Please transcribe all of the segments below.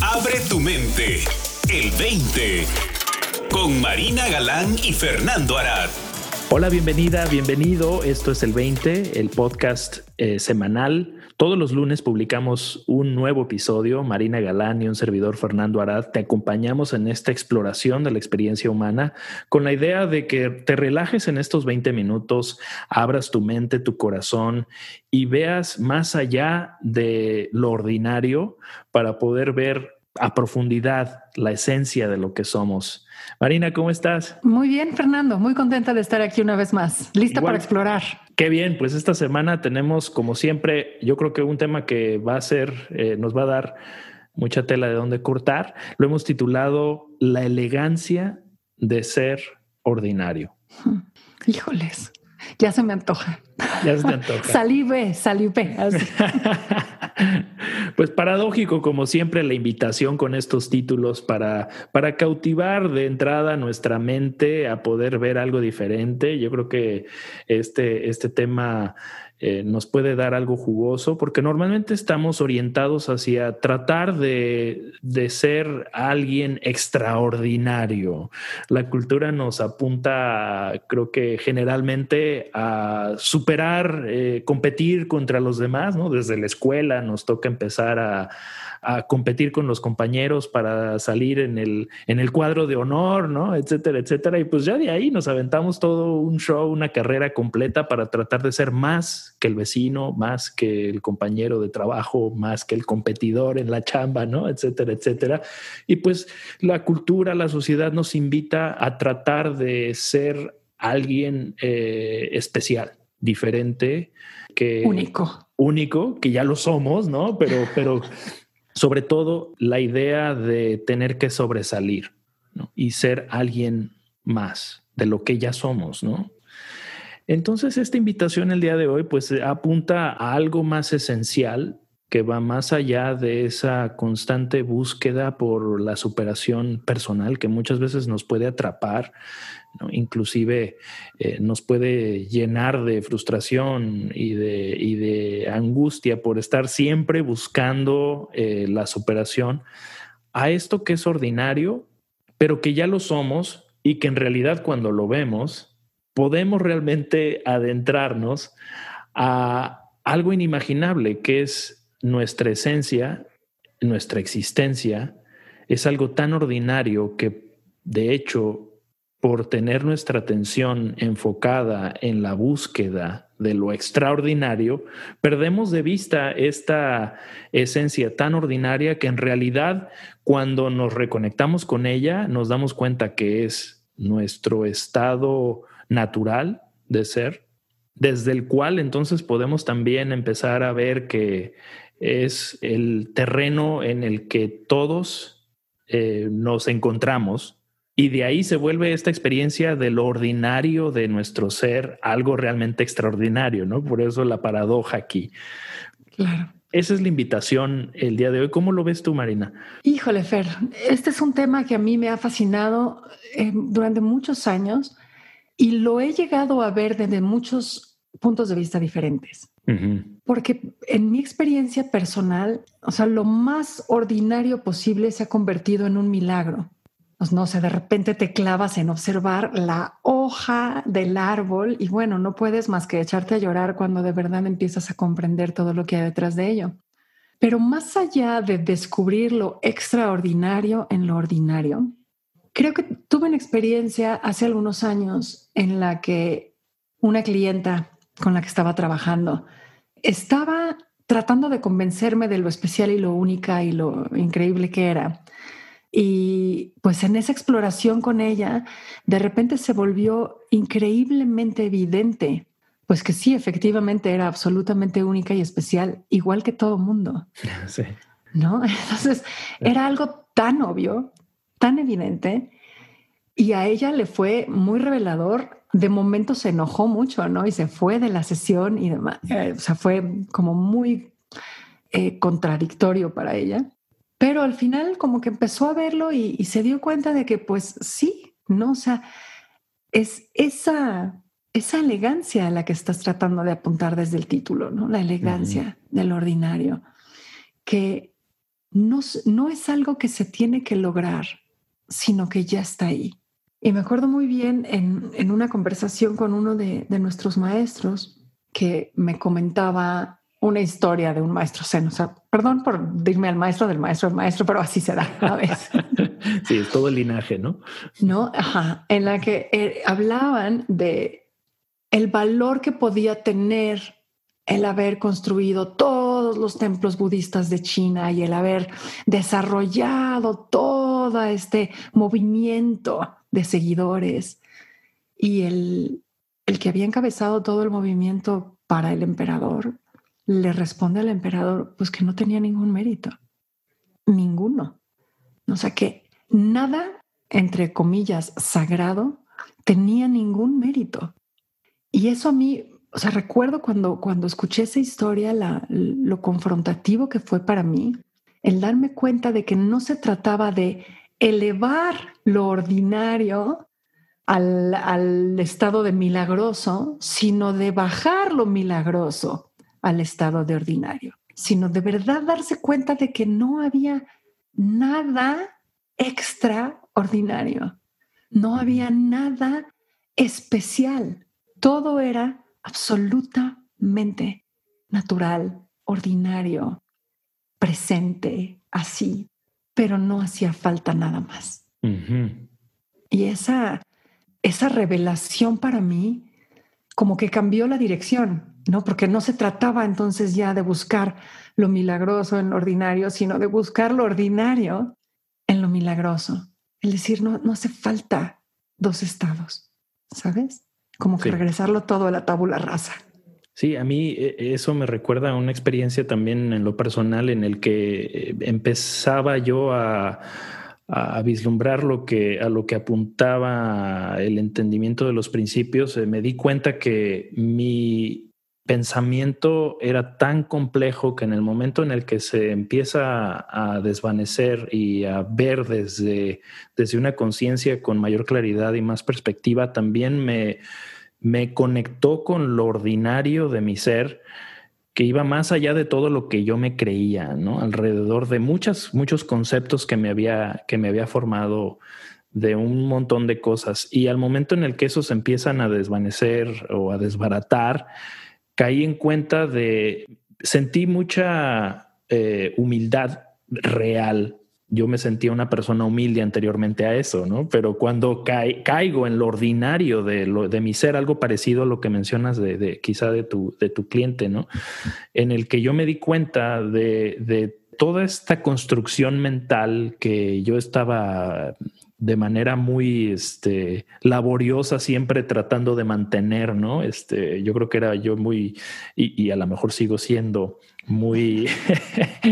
Abre tu mente. El 20. Con Marina Galán y Fernando Arad. Hola, bienvenida, bienvenido. Esto es el 20, el podcast eh, semanal. Todos los lunes publicamos un nuevo episodio. Marina Galán y un servidor Fernando Arad te acompañamos en esta exploración de la experiencia humana con la idea de que te relajes en estos 20 minutos, abras tu mente, tu corazón y veas más allá de lo ordinario para poder ver a profundidad la esencia de lo que somos. Marina, ¿cómo estás? Muy bien, Fernando, muy contenta de estar aquí una vez más, lista para explorar. Qué bien, pues esta semana tenemos, como siempre, yo creo que un tema que va a ser, eh, nos va a dar mucha tela de dónde cortar. Lo hemos titulado La elegancia de ser ordinario. Híjoles, ya se me antoja. Ya se me antoja. salive, salive. Pues paradójico, como siempre, la invitación con estos títulos para, para cautivar de entrada nuestra mente a poder ver algo diferente. Yo creo que este, este tema eh, nos puede dar algo jugoso, porque normalmente estamos orientados hacia tratar de, de, ser alguien extraordinario. La cultura nos apunta, creo que generalmente, a superar, eh, competir contra los demás, ¿no? Desde la escuela nos toca empezar a a competir con los compañeros para salir en el, en el cuadro de honor, ¿no? Etcétera, etcétera. Y pues ya de ahí nos aventamos todo un show, una carrera completa para tratar de ser más que el vecino, más que el compañero de trabajo, más que el competidor en la chamba, ¿no? Etcétera, etcétera. Y pues la cultura, la sociedad nos invita a tratar de ser alguien eh, especial, diferente, que... Único único, que ya lo somos, ¿no? Pero, pero sobre todo la idea de tener que sobresalir y ser alguien más de lo que ya somos, ¿no? Entonces esta invitación el día de hoy pues apunta a algo más esencial que va más allá de esa constante búsqueda por la superación personal que muchas veces nos puede atrapar, inclusive eh, nos puede llenar de frustración y de, y de angustia por estar siempre buscando eh, la superación a esto que es ordinario, pero que ya lo somos y que en realidad cuando lo vemos podemos realmente adentrarnos a algo inimaginable que es nuestra esencia, nuestra existencia, es algo tan ordinario que, de hecho, por tener nuestra atención enfocada en la búsqueda de lo extraordinario, perdemos de vista esta esencia tan ordinaria que en realidad cuando nos reconectamos con ella nos damos cuenta que es nuestro estado natural de ser, desde el cual entonces podemos también empezar a ver que es el terreno en el que todos eh, nos encontramos y de ahí se vuelve esta experiencia de lo ordinario de nuestro ser algo realmente extraordinario, ¿no? Por eso la paradoja aquí. Claro. Esa es la invitación el día de hoy. ¿Cómo lo ves tú, Marina? Híjole, Fer, este es un tema que a mí me ha fascinado eh, durante muchos años y lo he llegado a ver desde muchos puntos de vista diferentes. Porque en mi experiencia personal, o sea, lo más ordinario posible se ha convertido en un milagro. Pues no sé, de repente te clavas en observar la hoja del árbol y bueno, no puedes más que echarte a llorar cuando de verdad empiezas a comprender todo lo que hay detrás de ello. Pero más allá de descubrir lo extraordinario en lo ordinario, creo que tuve una experiencia hace algunos años en la que una clienta con la que estaba trabajando estaba tratando de convencerme de lo especial y lo única y lo increíble que era. Y pues en esa exploración con ella, de repente se volvió increíblemente evidente, pues que sí, efectivamente era absolutamente única y especial, igual que todo mundo. Sí. ¿No? Entonces era algo tan obvio, tan evidente, y a ella le fue muy revelador de momento se enojó mucho, ¿no? Y se fue de la sesión y demás. Eh, o sea, fue como muy eh, contradictorio para ella. Pero al final como que empezó a verlo y, se dio cuenta de que pues sí, ¿no? O sea, es esa, esa elegancia a la que estás tratando de apuntar desde el título, ¿no? La elegancia del ordinario, que no, no es algo que se tiene que lograr, sino que ya está ahí. Y me acuerdo muy bien en, una conversación con uno de, nuestros maestros que me comentaba una historia de un maestro zen. O sea, perdón por dirme al maestro del maestro del maestro, pero así se da a veces. sí, es todo el linaje, ¿no? No, ajá, en la que eh, hablaban de el valor que podía tener el haber construido todos los templos budistas de China y el haber desarrollado todo este movimiento de seguidores y el, el que había encabezado todo el movimiento para el emperador, le responde al emperador pues que no tenía ningún mérito, ninguno. O sea que nada, entre comillas, sagrado, tenía ningún mérito. Y eso a mí o sea, recuerdo cuando, cuando escuché esa historia, lo confrontativo que fue para mí, el darme cuenta de que no se trataba de elevar lo ordinario al, al estado de milagroso, sino de bajar lo milagroso al estado de ordinario, sino de verdad darse cuenta de que no había nada extraordinario, no había nada especial, todo era absolutamente natural, ordinario, presente, así, pero no hacía falta nada más. Y esa, esa revelación para mí como que cambió la dirección, ¿no? Porque no se trataba entonces ya de buscar lo milagroso en lo ordinario, sino de buscar lo ordinario en lo milagroso. Es decir, no, no hace falta dos estados, ¿sabes? como que regresarlo todo a la tabula rasa. Sí, a mí eh, eso me recuerda a una experiencia también en lo personal en el que eh, empezaba yo a, vislumbrar lo que a lo que apuntaba el entendimiento de los principios. Eh, me di cuenta que mi pensamiento era tan complejo que en el momento en el que se empieza a desvanecer y a ver desde, desde una conciencia con mayor claridad y más perspectiva, también me, me conectó con lo ordinario de mi ser que iba más allá de todo lo que yo me creía, ¿no? Alrededor de muchas, muchos conceptos que me había, que me había formado de un montón de cosas. Y al momento en el que esos empiezan a desvanecer o a desbaratar, caí en cuenta de, sentí mucha eh, humildad real. Yo me sentía una persona humilde anteriormente a eso, ¿no? Pero cuando caigo en lo ordinario de, lo, de mi ser, algo parecido a lo que mencionas de, quizá de tu, de tu cliente, ¿no? En el que yo me di cuenta de, toda esta construcción mental que yo estaba de manera muy este, laboriosa, siempre tratando de mantener, ¿no? Este, yo creo que era yo muy, y, a lo mejor sigo siendo muy,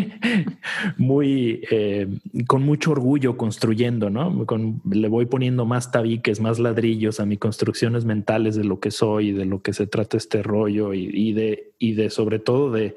muy, eh, con mucho orgullo construyendo, ¿no? Le voy poniendo más tabiques, más ladrillos a mis construcciones mentales de lo que soy, de lo que se trata este rollo y de, y de sobre todo de,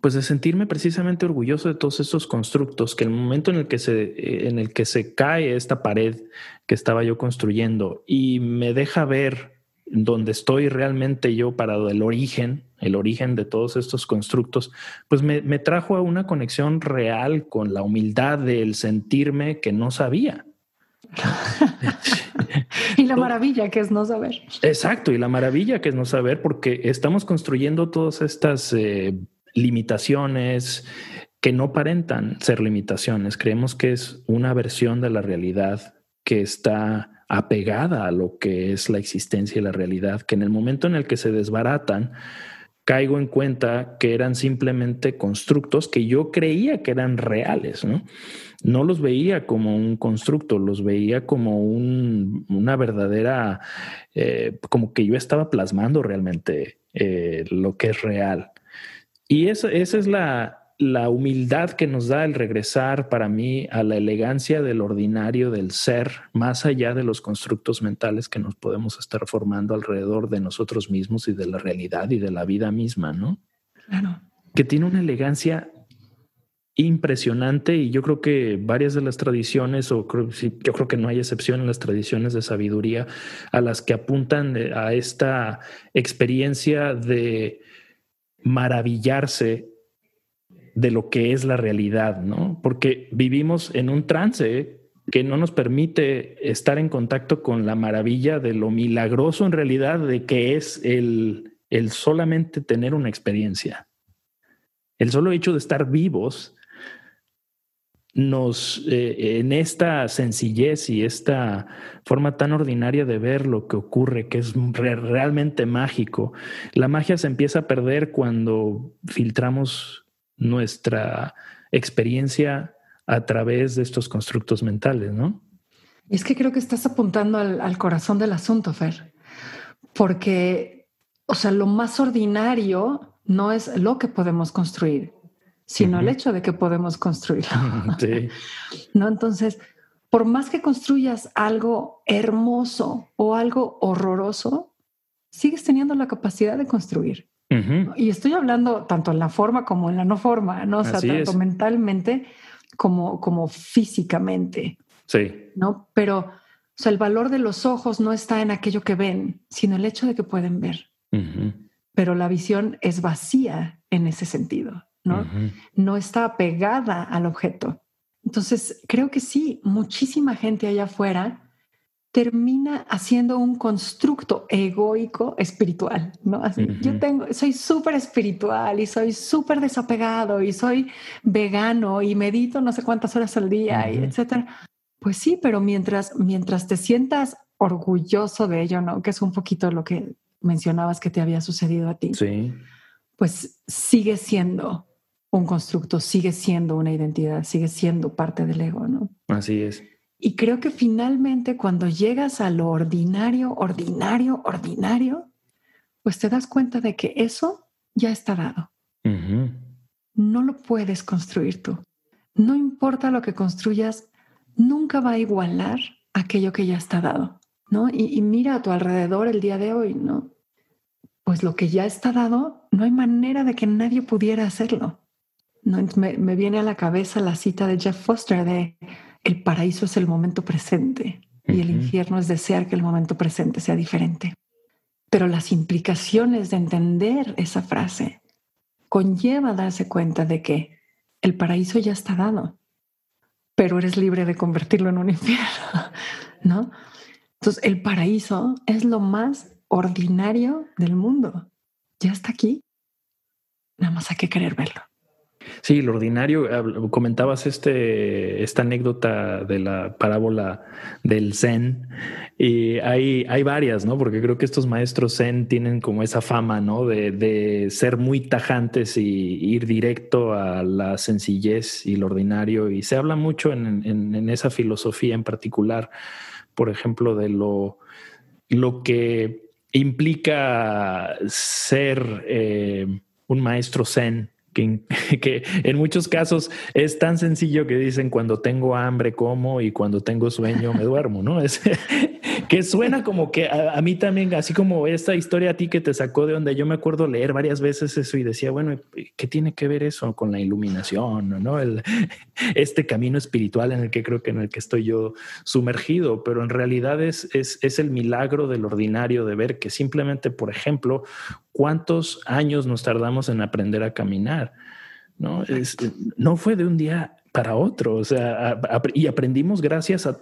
pues de sentirme precisamente orgulloso de todos estos constructos, que el momento en el que se, eh, en el que se cae esta pared que estaba yo construyendo y me deja ver donde estoy realmente yo parado, el origen, el origen de todos estos constructos, pues me, me trajo a una conexión real con la humildad del sentirme que no sabía. y la maravilla que es no saber. Exacto, y la maravilla que es no saber, porque estamos construyendo todas estas eh, limitaciones que no aparentan ser limitaciones. Creemos que es una versión de la realidad que está apegada a lo que es la existencia y la realidad, que en el momento en el que se desbaratan, caigo en cuenta que eran simplemente constructos que yo creía que eran reales, ¿no? No los veía como un constructo, los veía como una verdadera, eh, como que yo estaba plasmando realmente eh, lo que es real. Y esa es la, humildad que nos da el regresar para mí a la elegancia del ordinario del ser, más allá de los constructos mentales que nos podemos estar formando alrededor de nosotros mismos y de la realidad y de la vida misma, ¿no? Claro. Que tiene una elegancia impresionante y yo creo que varias de las tradiciones, o yo creo que no hay excepción en las tradiciones de sabiduría a las que apuntan a esta experiencia de maravillarse de lo que es la realidad, ¿no? Porque vivimos en un trance que no nos permite estar en contacto con la maravilla de lo milagroso en realidad de que es el, el solamente tener una experiencia. El solo hecho de estar vivos nos, eh, en esta sencillez y esta forma tan ordinaria de ver lo que ocurre, que es realmente mágico, la magia se empieza a perder cuando filtramos nuestra experiencia a través de estos constructos mentales, ¿no? Es que creo que estás apuntando al, al corazón del asunto, Fer, porque, o sea, lo más ordinario no es lo que podemos construir, sino el hecho de que podemos construirlo. Sí. ¿No? Entonces, por más que construyas algo hermoso o algo horroroso, sigues teniendo la capacidad de construir. Y estoy hablando tanto en la forma como en la no forma, ¿no? O sea, tanto mentalmente como, como físicamente. Sí. ¿No? Pero, o sea, el valor de los ojos no está en aquello que ven, sino el hecho de que pueden ver. Pero la visión es vacía en ese sentido. ¿no? está apegada al objeto. Entonces, creo que sí, muchísima gente allá afuera termina haciendo un constructo egoico espiritual, ¿no? Así, yo tengo, soy súper espiritual y soy súper desapegado y soy vegano y medito no sé cuántas horas al día y etcétera. Pues sí, pero mientras, mientras te sientas orgulloso de ello, ¿no? Que es un poquito lo que mencionabas que te había sucedido a ti. Sí. Pues sigue siendo un constructo sigue siendo una identidad, sigue siendo parte del ego, ¿no? Así es. Y creo que finalmente cuando llegas a lo ordinario, ordinario, ordinario, pues te das cuenta de que eso ya está dado. No lo puedes construir tú. No importa lo que construyas, nunca va a igualar aquello que ya está dado, ¿no? Y, y mira a tu alrededor el día de hoy, ¿no? Pues lo que ya está dado, no hay manera de que nadie pudiera hacerlo. ¿no? Me, viene a la cabeza la cita de Jeff Foster de el paraíso es el momento presente y el infierno es desear que el momento presente sea diferente. Pero las implicaciones de entender esa frase conlleva darse cuenta de que el paraíso ya está dado, pero eres libre de convertirlo en un infierno, ¿no? Entonces, el paraíso es lo más ordinario del mundo. Ya está aquí. Nada más hay que querer verlo. Sí, lo ordinario, comentabas este, esta anécdota de la parábola del Zen y hay, hay varias, ¿no? Porque creo que estos maestros Zen tienen como esa fama, ¿no? De, de ser muy tajantes y ir directo a la sencillez y lo ordinario y se habla mucho en, en, esa filosofía en particular, por ejemplo, de lo, lo que implica ser eh, un maestro Zen que, en muchos casos es tan sencillo que dicen cuando tengo hambre como y cuando tengo sueño me duermo, ¿no? Es que suena como que a, mí también, así como esta historia a ti que te sacó de donde yo me acuerdo leer varias veces eso y decía, bueno, ¿qué tiene que ver eso con la iluminación, no? El, este camino espiritual en el que creo que en el que estoy yo sumergido, pero en realidad es, es, es el milagro del ordinario de ver que simplemente, por ejemplo, ¿Cuántos años nos tardamos en aprender a caminar? No, no fue de un día para otro, o sea, y aprendimos gracias a,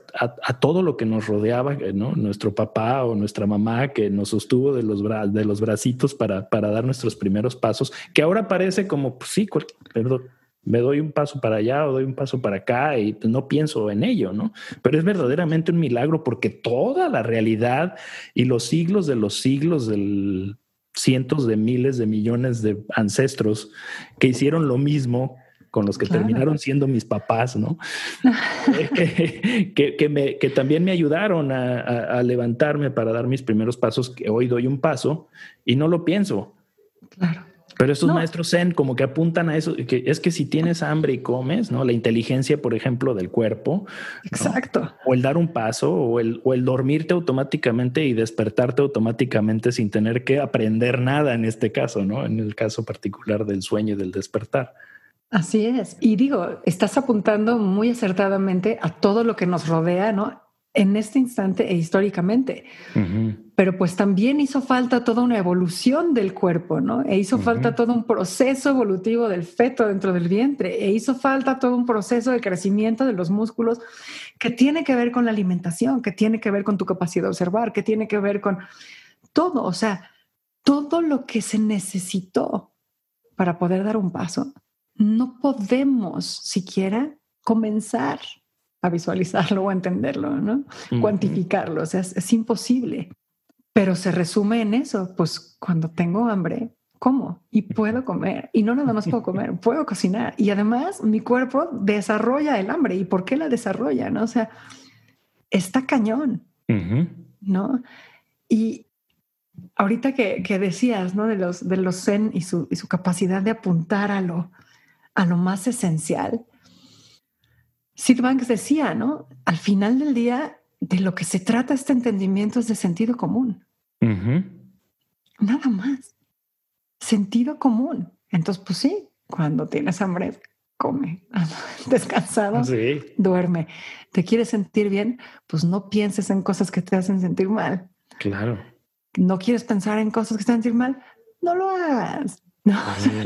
todo lo que nos rodeaba, ¿no? Nuestro papá o nuestra mamá que nos sostuvo de los, de los bracitos para, para dar nuestros primeros pasos, que ahora parece como, pues sí, perdón, me doy un paso para allá o doy un paso para acá y no pienso en ello, ¿no? Pero es verdaderamente un milagro porque toda la realidad y los siglos de los siglos del cientos de miles de millones de ancestros que hicieron lo mismo con los que terminaron siendo mis papás, ¿no? que, que, me, que, también me ayudaron a, levantarme para dar mis primeros pasos, que hoy doy un paso y no lo pienso. Claro. Pero estos maestros Zen como que apuntan a eso, que es que si tienes hambre y comes, ¿no? La inteligencia, por ejemplo, del cuerpo. Exacto. O el dar un paso o el, o el dormirte automáticamente y despertarte automáticamente sin tener que aprender nada en este caso, ¿no? En el caso particular del sueño y del despertar. Así es. Y digo, estás apuntando muy acertadamente a todo lo que nos rodea, ¿no? en este instante e históricamente. Pero pues también hizo falta toda una evolución del cuerpo, ¿no? E hizo falta todo un proceso evolutivo del feto dentro del vientre, e hizo falta todo un proceso de crecimiento de los músculos que tiene que ver con la alimentación, que tiene que ver con tu capacidad de observar, que tiene que ver con todo, o sea, todo lo que se necesitó para poder dar un paso. No podemos siquiera comenzar a visualizarlo o entenderlo, ¿no? Cuantificarlo, o sea, es, imposible. Pero se resume en eso, pues cuando tengo hambre, como y puedo comer. Y no nada más puedo comer, puedo cocinar. Y además mi cuerpo desarrolla el hambre. ¿Y por qué la desarrolla? ¿no? O sea, está cañón, ¿no? Y ahorita que, que, decías, ¿no? De los, de los zen y su, y su capacidad de apuntar a lo, a lo más esencial, Sid Banks decía, ¿no? Al final del día, de lo que se trata este entendimiento es de sentido común. Nada más. Sentido común. Entonces, pues sí, cuando tienes hambre, come. Descansado, duerme. ¿Te quieres sentir bien? Pues no pienses en cosas que te hacen sentir mal. Claro. ¿No quieres pensar en cosas que te hacen sentir mal? No lo hagas. No.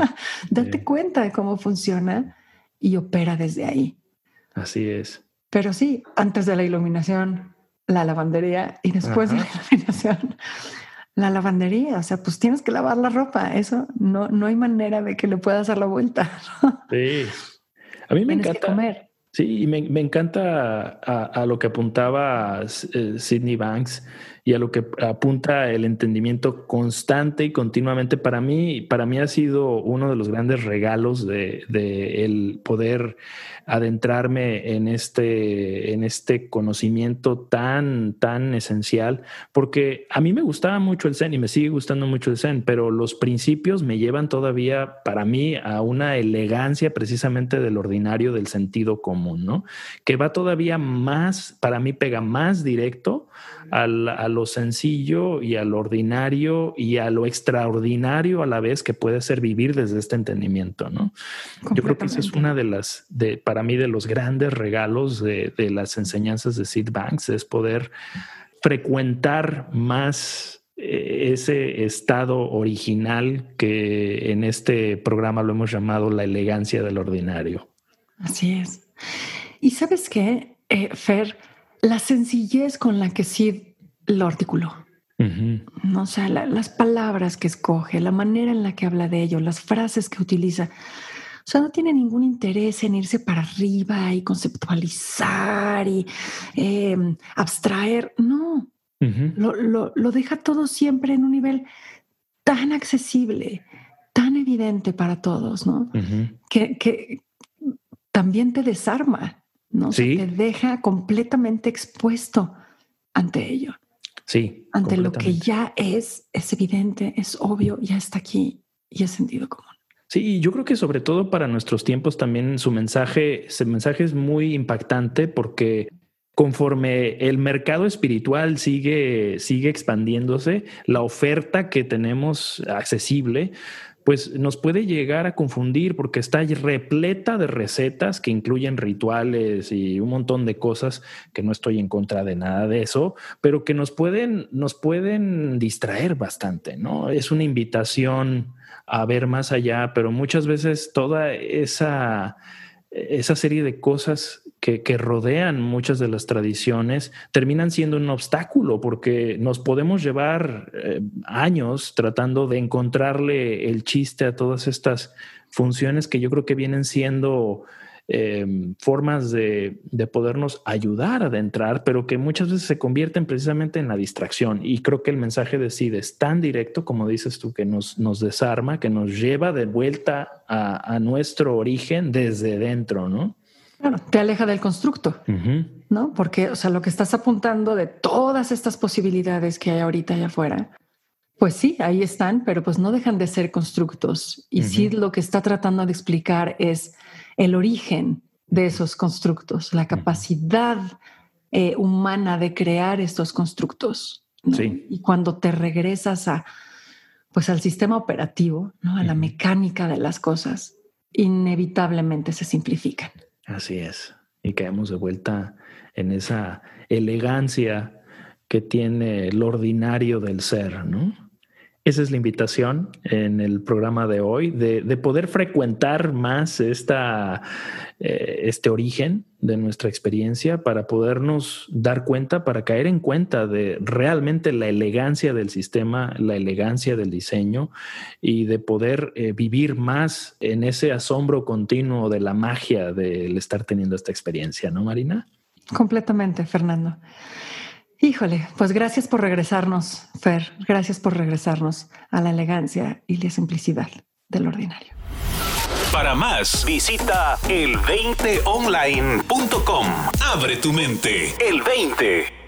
Date cuenta de cómo funciona y opera desde ahí. Así es. Pero sí, antes de la iluminación, la lavandería y después de la iluminación, la lavandería. O sea, pues tienes que lavar la ropa. Eso no, no hay manera de que le puedas dar la vuelta. Sí. A mí me encanta. comer. Sí, me, me encanta a, lo que apuntaba eh, Sidney Banks y a lo que apunta el entendimiento constante y continuamente. Para mí, para mí ha sido uno de los grandes regalos de, el poder adentrarme en este, en este conocimiento tan, tan esencial, porque a mí me gustaba mucho el Zen y me sigue gustando mucho el Zen, pero los principios me llevan todavía para mí a una elegancia precisamente del ordinario, del sentido común, ¿no? Que va todavía más, para mí pega más directo a lo sencillo y a lo ordinario y a lo extraordinario a la vez que puede ser vivir desde este entendimiento, ¿no? Yo creo que esa es una de las, de, para mí, de los grandes regalos de, las enseñanzas de Sid Banks, es poder frecuentar más eh, ese estado original que en este programa lo hemos llamado la elegancia del ordinario. Así es. Y sabes qué, eh, Fer, la sencillez con la que Sid lo articuló. no, o sea, las palabras que escoge, la manera en la que habla de ello, las frases que utiliza. O sea, no tiene ningún interés en irse para arriba y conceptualizar y em, abstraer. No, lo, lo, deja todo siempre en un nivel tan accesible, tan evidente para todos, ¿no? que, que, también te desarma. ¿No? Se te deja completamente expuesto ante ello. Sí. Ante lo que ya es, es evidente, es obvio, ya está aquí y es sentido común. Sí, yo creo que sobre todo para nuestros tiempos también su mensaje, ese mensaje es muy impactante porque conforme el mercado espiritual sigue, sigue expandiéndose, la oferta que tenemos accesible pues nos puede llegar a confundir porque está repleta de recetas que incluyen rituales y un montón de cosas que no estoy en contra de nada de eso, pero que nos pueden, nos pueden distraer bastante, ¿no? Es una invitación a ver más allá, pero muchas veces toda esa esa serie de cosas que, rodean muchas de las tradiciones terminan siendo un obstáculo porque nos podemos llevar eh, años tratando de encontrarle el chiste a todas estas funciones que yo creo que vienen siendo Em, formas de, podernos ayudar a adentrar, pero que muchas veces se convierten precisamente en la distracción. Y creo que el mensaje de Sid es tan directo, como dices tú, que nos, nos desarma, que nos lleva de vuelta a, nuestro origen desde dentro, ¿no? Claro, te aleja del constructo, ¿no? Porque, o sea, lo que estás apuntando de todas estas posibilidades que hay ahorita allá afuera, pues sí, ahí están, pero pues no dejan de ser constructos. Y Sid lo que está tratando de explicar es el origen de esos constructos, la capacidad eh, humana de crear estos constructos. Y cuando te regresas a, pues al sistema operativo, ¿no? a la mecánica de las cosas, inevitablemente se simplifican. Así es. y caemos de vuelta en esa elegancia que tiene el ordinario del ser, ¿no? Esa es la invitación en el programa de hoy, de, poder frecuentar más esta, eh, este origen de nuestra experiencia para podernos dar cuenta, para caer en cuenta de realmente la elegancia del sistema, la elegancia del diseño y de poder eh, vivir más en ese asombro continuo de la magia del estar teniendo esta experiencia, ¿no, Marina? Completamente, Fernando. Híjole, pues gracias por regresarnos, Fer. Gracias por regresarnos a la elegancia y la simplicidad del ordinario. Para más, visita el20online.com. Abre tu mente. El 20.